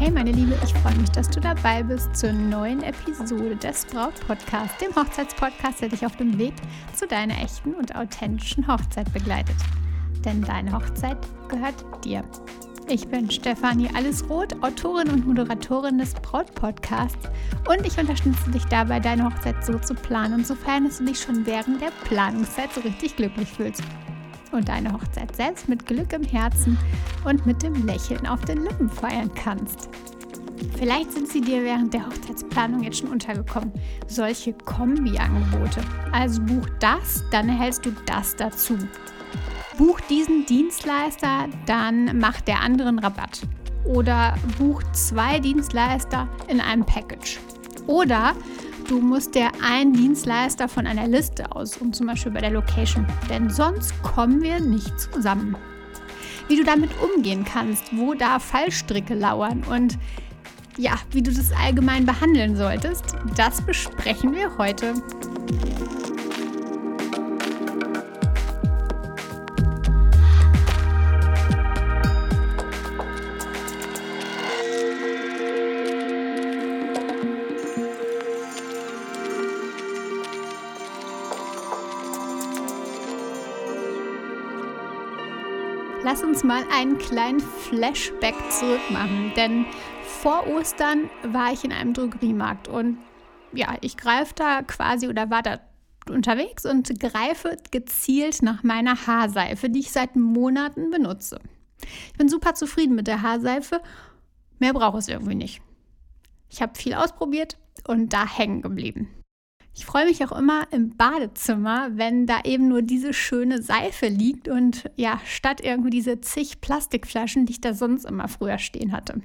Hey meine Liebe, ich freue mich, dass du dabei bist zur neuen Episode des Braut Podcasts, dem Hochzeitspodcast, der dich auf dem Weg zu deiner echten und authentischen Hochzeit begleitet. Denn deine Hochzeit gehört dir. Ich bin Stefanie Allesroth, Autorin und Moderatorin des Braut Podcasts und ich unterstütze dich dabei, deine Hochzeit so zu planen dass du dich schon während der Planungszeit so richtig glücklich fühlst und deine Hochzeit selbst mit Glück im Herzen und mit dem Lächeln auf den Lippen feiern kannst. Vielleicht sind sie dir während der Hochzeitsplanung jetzt schon untergekommen. Solche Kombi-Angebote. Also buch das, dann erhältst du das dazu. Buch diesen Dienstleister, dann macht der anderen Rabatt. Oder buch zwei Dienstleister in einem Package. Oder du musst dir einen Dienstleister von einer Liste aussuchen, zum Beispiel bei der Location, denn sonst kommen wir nicht zusammen. Wie du damit umgehen kannst, wo da Fallstricke lauern und ja, wie du das allgemein behandeln solltest, das besprechen wir heute. Lass uns mal einen kleinen Flashback zurückmachen, denn vor Ostern war ich in einem Drogeriemarkt und ja, ich greife da quasi oder war da unterwegs und greife gezielt nach meiner Haarseife, die ich seit Monaten benutze. Ich bin super zufrieden mit der Haarseife. Mehr brauche es irgendwie nicht. Ich habe viel ausprobiert und da hängen geblieben. Ich freue mich auch immer im Badezimmer, wenn da eben nur diese schöne Seife liegt und ja, statt irgendwie diese zig Plastikflaschen, die ich da sonst immer früher stehen hatte.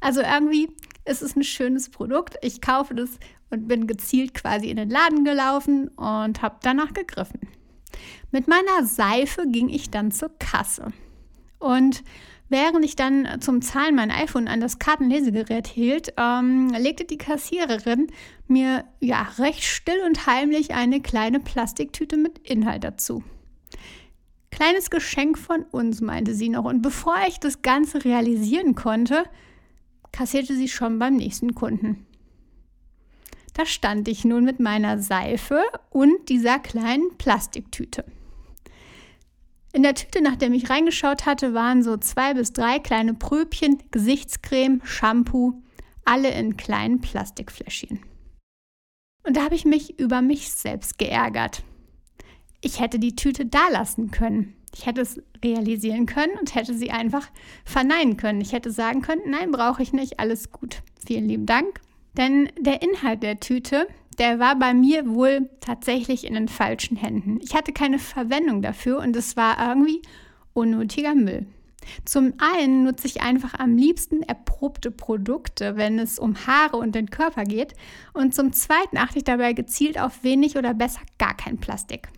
Also irgendwie ist es ein schönes Produkt. Ich kaufe das und bin gezielt quasi in den Laden gelaufen und habe danach gegriffen. Mit meiner Seife ging ich dann zur Kasse. Und Während ich dann zum Zahlen mein iPhone an das Kartenlesegerät hielt, ähm, legte die Kassiererin mir ja recht still und heimlich eine kleine Plastiktüte mit Inhalt dazu. Kleines Geschenk von uns, meinte sie noch. Und bevor ich das Ganze realisieren konnte, kassierte sie schon beim nächsten Kunden. Da stand ich nun mit meiner Seife und dieser kleinen Plastiktüte. In der Tüte, nachdem ich reingeschaut hatte, waren so zwei bis drei kleine Pröbchen, Gesichtscreme, Shampoo, alle in kleinen Plastikfläschchen. Und da habe ich mich über mich selbst geärgert. Ich hätte die Tüte da lassen können. Ich hätte es realisieren können und hätte sie einfach verneinen können. Ich hätte sagen können, nein, brauche ich nicht, alles gut. Vielen lieben Dank. Denn der Inhalt der Tüte der war bei mir wohl tatsächlich in den falschen Händen. Ich hatte keine Verwendung dafür und es war irgendwie unnötiger Müll. Zum einen nutze ich einfach am liebsten erprobte Produkte, wenn es um Haare und den Körper geht. Und zum zweiten achte ich dabei gezielt auf wenig oder besser gar kein Plastik.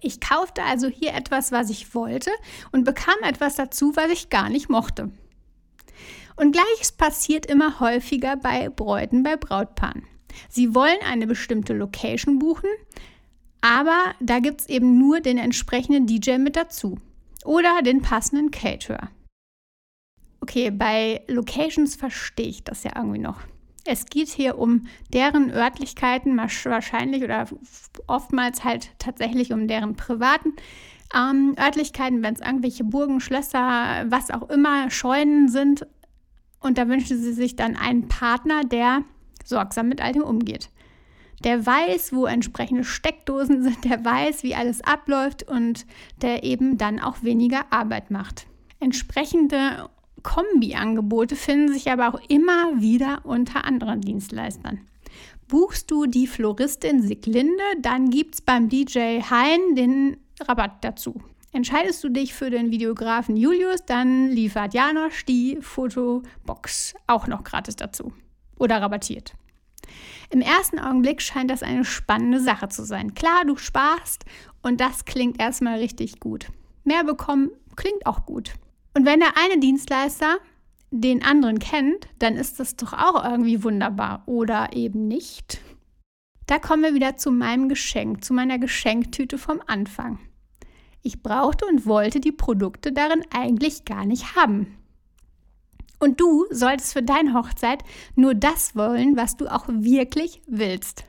Ich kaufte also hier etwas, was ich wollte und bekam etwas dazu, was ich gar nicht mochte. Und gleiches passiert immer häufiger bei Bräuten, bei Brautpaaren. Sie wollen eine bestimmte Location buchen, aber da gibt es eben nur den entsprechenden DJ mit dazu oder den passenden Caterer. Okay, bei Locations verstehe ich das ja irgendwie noch. Es geht hier um deren Örtlichkeiten, wahrscheinlich oder oftmals halt tatsächlich um deren privaten ähm, Örtlichkeiten, wenn es irgendwelche Burgen, Schlösser, was auch immer, Scheunen sind. Und da wünschen sie sich dann einen Partner, der sorgsam mit all dem umgeht. Der weiß, wo entsprechende Steckdosen sind, der weiß, wie alles abläuft und der eben dann auch weniger Arbeit macht. Entsprechende Kombi-Angebote finden sich aber auch immer wieder unter anderen Dienstleistern. Buchst du die Floristin Siglinde, dann gibt es beim DJ Hein den Rabatt dazu. Entscheidest du dich für den Videografen Julius, dann liefert Janosch die Fotobox auch noch gratis dazu oder rabattiert. Im ersten Augenblick scheint das eine spannende Sache zu sein. Klar, du sparst und das klingt erstmal richtig gut. Mehr bekommen klingt auch gut. Und wenn der eine Dienstleister den anderen kennt, dann ist das doch auch irgendwie wunderbar oder eben nicht. Da kommen wir wieder zu meinem Geschenk, zu meiner Geschenktüte vom Anfang. Ich brauchte und wollte die Produkte darin eigentlich gar nicht haben. Und du solltest für deine Hochzeit nur das wollen, was du auch wirklich willst.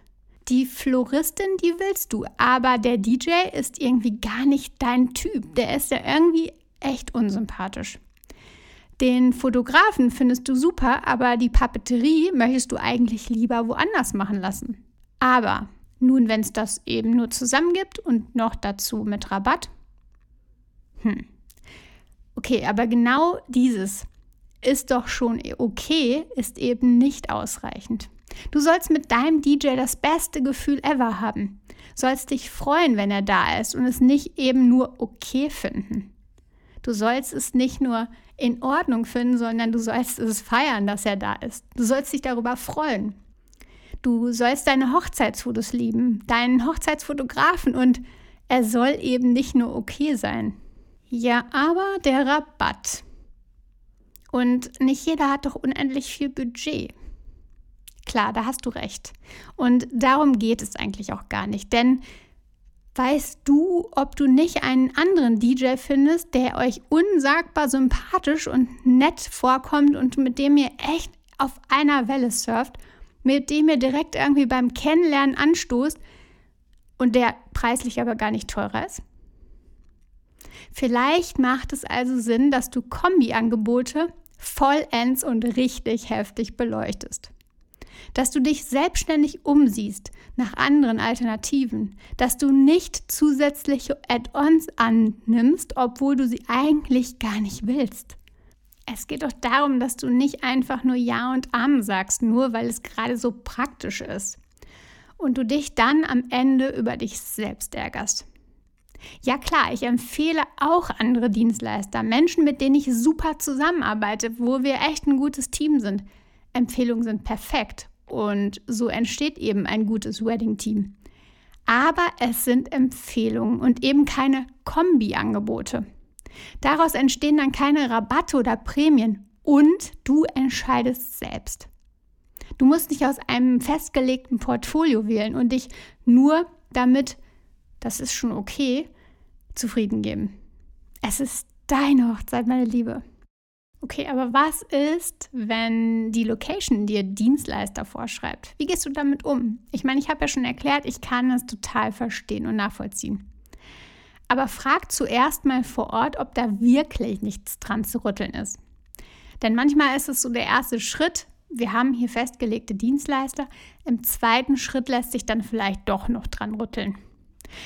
Die Floristin, die willst du, aber der DJ ist irgendwie gar nicht dein Typ. Der ist ja irgendwie echt unsympathisch. Den Fotografen findest du super, aber die Papeterie möchtest du eigentlich lieber woanders machen lassen. Aber nun, wenn es das eben nur zusammen gibt und noch dazu mit Rabatt. Hm. Okay, aber genau dieses ist doch schon okay, ist eben nicht ausreichend. Du sollst mit deinem DJ das beste Gefühl ever haben. Sollst dich freuen, wenn er da ist und es nicht eben nur okay finden. Du sollst es nicht nur in Ordnung finden, sondern du sollst es feiern, dass er da ist. Du sollst dich darüber freuen. Du sollst deine Hochzeitsfotos lieben, deinen Hochzeitsfotografen und er soll eben nicht nur okay sein. Ja, aber der Rabatt. Und nicht jeder hat doch unendlich viel Budget. Klar, da hast du recht. Und darum geht es eigentlich auch gar nicht. Denn weißt du, ob du nicht einen anderen DJ findest, der euch unsagbar sympathisch und nett vorkommt und mit dem ihr echt auf einer Welle surft, mit dem ihr direkt irgendwie beim Kennenlernen anstoßt und der preislich aber gar nicht teurer ist? Vielleicht macht es also Sinn, dass du Kombi-Angebote vollends und richtig heftig beleuchtest dass du dich selbstständig umsiehst nach anderen Alternativen, dass du nicht zusätzliche Add-ons annimmst, obwohl du sie eigentlich gar nicht willst. Es geht doch darum, dass du nicht einfach nur Ja und Amen sagst, nur weil es gerade so praktisch ist. Und du dich dann am Ende über dich selbst ärgerst. Ja klar, ich empfehle auch andere Dienstleister, Menschen, mit denen ich super zusammenarbeite, wo wir echt ein gutes Team sind. Empfehlungen sind perfekt und so entsteht eben ein gutes Wedding-Team. Aber es sind Empfehlungen und eben keine Kombi-Angebote. Daraus entstehen dann keine Rabatte oder Prämien und du entscheidest selbst. Du musst nicht aus einem festgelegten Portfolio wählen und dich nur damit, das ist schon okay, zufrieden geben. Es ist deine Hochzeit, meine Liebe. Okay, aber was ist, wenn die Location dir Dienstleister vorschreibt? Wie gehst du damit um? Ich meine, ich habe ja schon erklärt, ich kann es total verstehen und nachvollziehen. Aber frag zuerst mal vor Ort, ob da wirklich nichts dran zu rütteln ist. Denn manchmal ist es so der erste Schritt, wir haben hier festgelegte Dienstleister, im zweiten Schritt lässt sich dann vielleicht doch noch dran rütteln.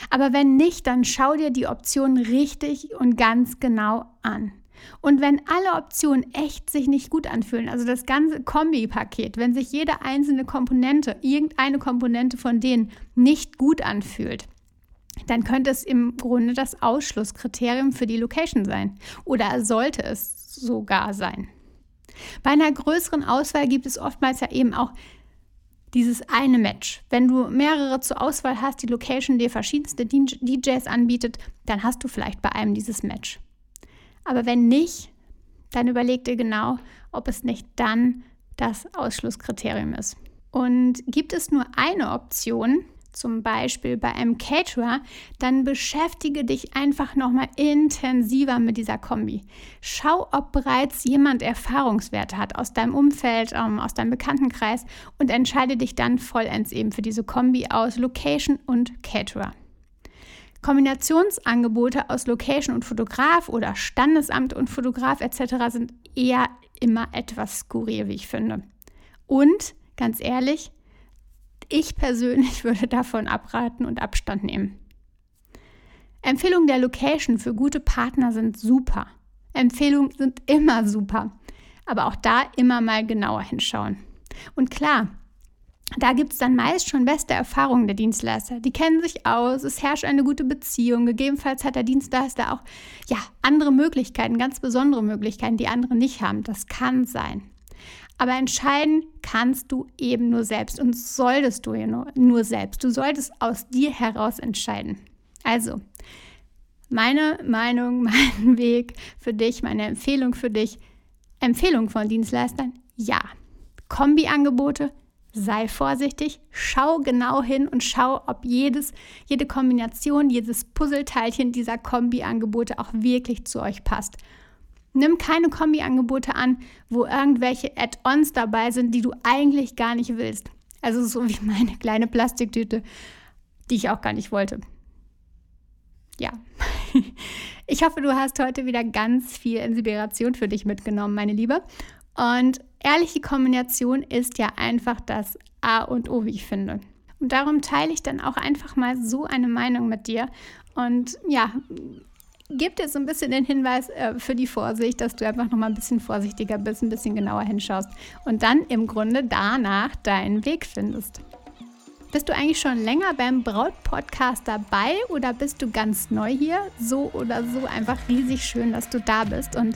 Aber wenn nicht, dann schau dir die Option richtig und ganz genau an. Und wenn alle Optionen echt sich nicht gut anfühlen, also das ganze Kombi-Paket, wenn sich jede einzelne Komponente, irgendeine Komponente von denen nicht gut anfühlt, dann könnte es im Grunde das Ausschlusskriterium für die Location sein. Oder sollte es sogar sein. Bei einer größeren Auswahl gibt es oftmals ja eben auch dieses eine Match. Wenn du mehrere zur Auswahl hast, die Location dir verschiedenste DJs anbietet, dann hast du vielleicht bei einem dieses Match. Aber wenn nicht, dann überleg dir genau, ob es nicht dann das Ausschlusskriterium ist. Und gibt es nur eine Option, zum Beispiel bei einem Caterer, dann beschäftige dich einfach nochmal intensiver mit dieser Kombi. Schau, ob bereits jemand Erfahrungswerte hat aus deinem Umfeld, ähm, aus deinem Bekanntenkreis und entscheide dich dann vollends eben für diese Kombi aus Location und Caterer. Kombinationsangebote aus Location und Fotograf oder Standesamt und Fotograf etc. sind eher immer etwas skurril, wie ich finde. Und ganz ehrlich, ich persönlich würde davon abraten und Abstand nehmen. Empfehlungen der Location für gute Partner sind super. Empfehlungen sind immer super. Aber auch da immer mal genauer hinschauen. Und klar, da gibt es dann meist schon beste Erfahrungen der Dienstleister. Die kennen sich aus, es herrscht eine gute Beziehung. Gegebenenfalls hat der Dienstleister auch ja, andere Möglichkeiten, ganz besondere Möglichkeiten, die andere nicht haben. Das kann sein. Aber entscheiden kannst du eben nur selbst und solltest du nur, nur selbst. Du solltest aus dir heraus entscheiden. Also, meine Meinung, mein Weg für dich, meine Empfehlung für dich. Empfehlung von Dienstleistern? Ja. Kombi-Angebote? sei vorsichtig, schau genau hin und schau, ob jedes, jede Kombination, jedes Puzzleteilchen dieser Kombi-Angebote auch wirklich zu euch passt. Nimm keine Kombi-Angebote an, wo irgendwelche Add-ons dabei sind, die du eigentlich gar nicht willst. Also so wie meine kleine Plastiktüte, die ich auch gar nicht wollte. Ja. Ich hoffe, du hast heute wieder ganz viel Inspiration für dich mitgenommen, meine Liebe. Und ehrliche Kombination ist ja einfach das A und O, wie ich finde. Und darum teile ich dann auch einfach mal so eine Meinung mit dir. Und ja, gibt dir so ein bisschen den Hinweis äh, für die Vorsicht, dass du einfach noch mal ein bisschen vorsichtiger bist, ein bisschen genauer hinschaust und dann im Grunde danach deinen Weg findest. Bist du eigentlich schon länger beim Braut-Podcast dabei oder bist du ganz neu hier? So oder so einfach riesig schön, dass du da bist. Und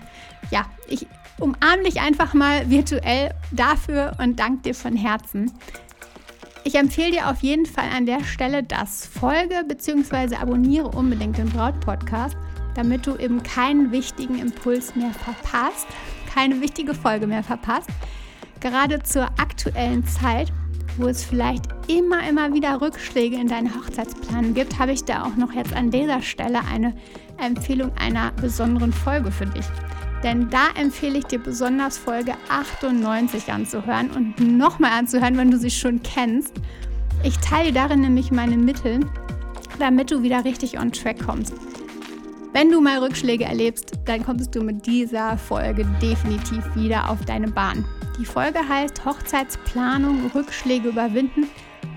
ja, ich umarme dich einfach mal virtuell dafür und danke dir von Herzen. Ich empfehle dir auf jeden Fall an der Stelle das Folge bzw. abonniere unbedingt den Braut-Podcast damit du eben keinen wichtigen Impuls mehr verpasst, keine wichtige Folge mehr verpasst. Gerade zur aktuellen Zeit, wo es vielleicht immer, immer wieder Rückschläge in deinen Hochzeitsplan gibt, habe ich da auch noch jetzt an dieser Stelle eine Empfehlung einer besonderen Folge für dich. Denn da empfehle ich dir besonders Folge 98 anzuhören und nochmal anzuhören, wenn du sie schon kennst. Ich teile darin nämlich meine Mittel, damit du wieder richtig on track kommst. Wenn du mal Rückschläge erlebst, dann kommst du mit dieser Folge definitiv wieder auf deine Bahn. Die Folge heißt Hochzeitsplanung, Rückschläge überwinden,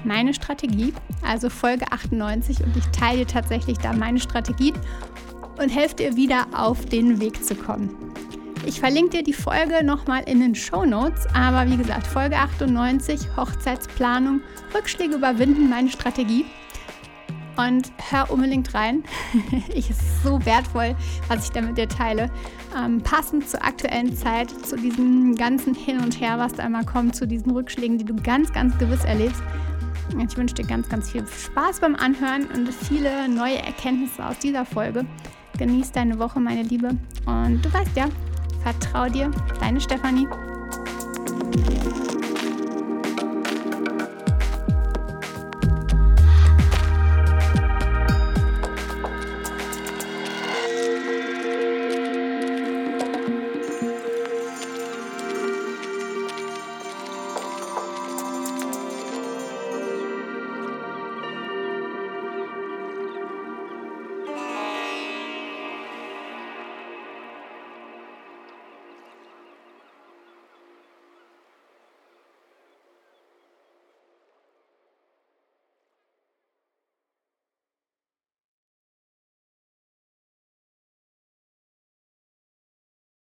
meine Strategie, also Folge 98 und ich teile tatsächlich da meine Strategie und helfe dir wieder auf den Weg zu kommen. Ich verlinke dir die Folge nochmal in den Show Notes, aber wie gesagt, Folge 98, Hochzeitsplanung, Rückschläge überwinden, meine Strategie und hör unbedingt rein. ich ist so wertvoll, was ich da mit dir teile. Ähm, passend zur aktuellen Zeit, zu diesem ganzen Hin und Her, was da immer kommt, zu diesen Rückschlägen, die du ganz, ganz gewiss erlebst. Ich wünsche dir ganz, ganz viel Spaß beim Anhören und viele neue Erkenntnisse aus dieser Folge. Genieß deine Woche, meine Liebe. Und du weißt ja, vertrau dir, deine Stefanie.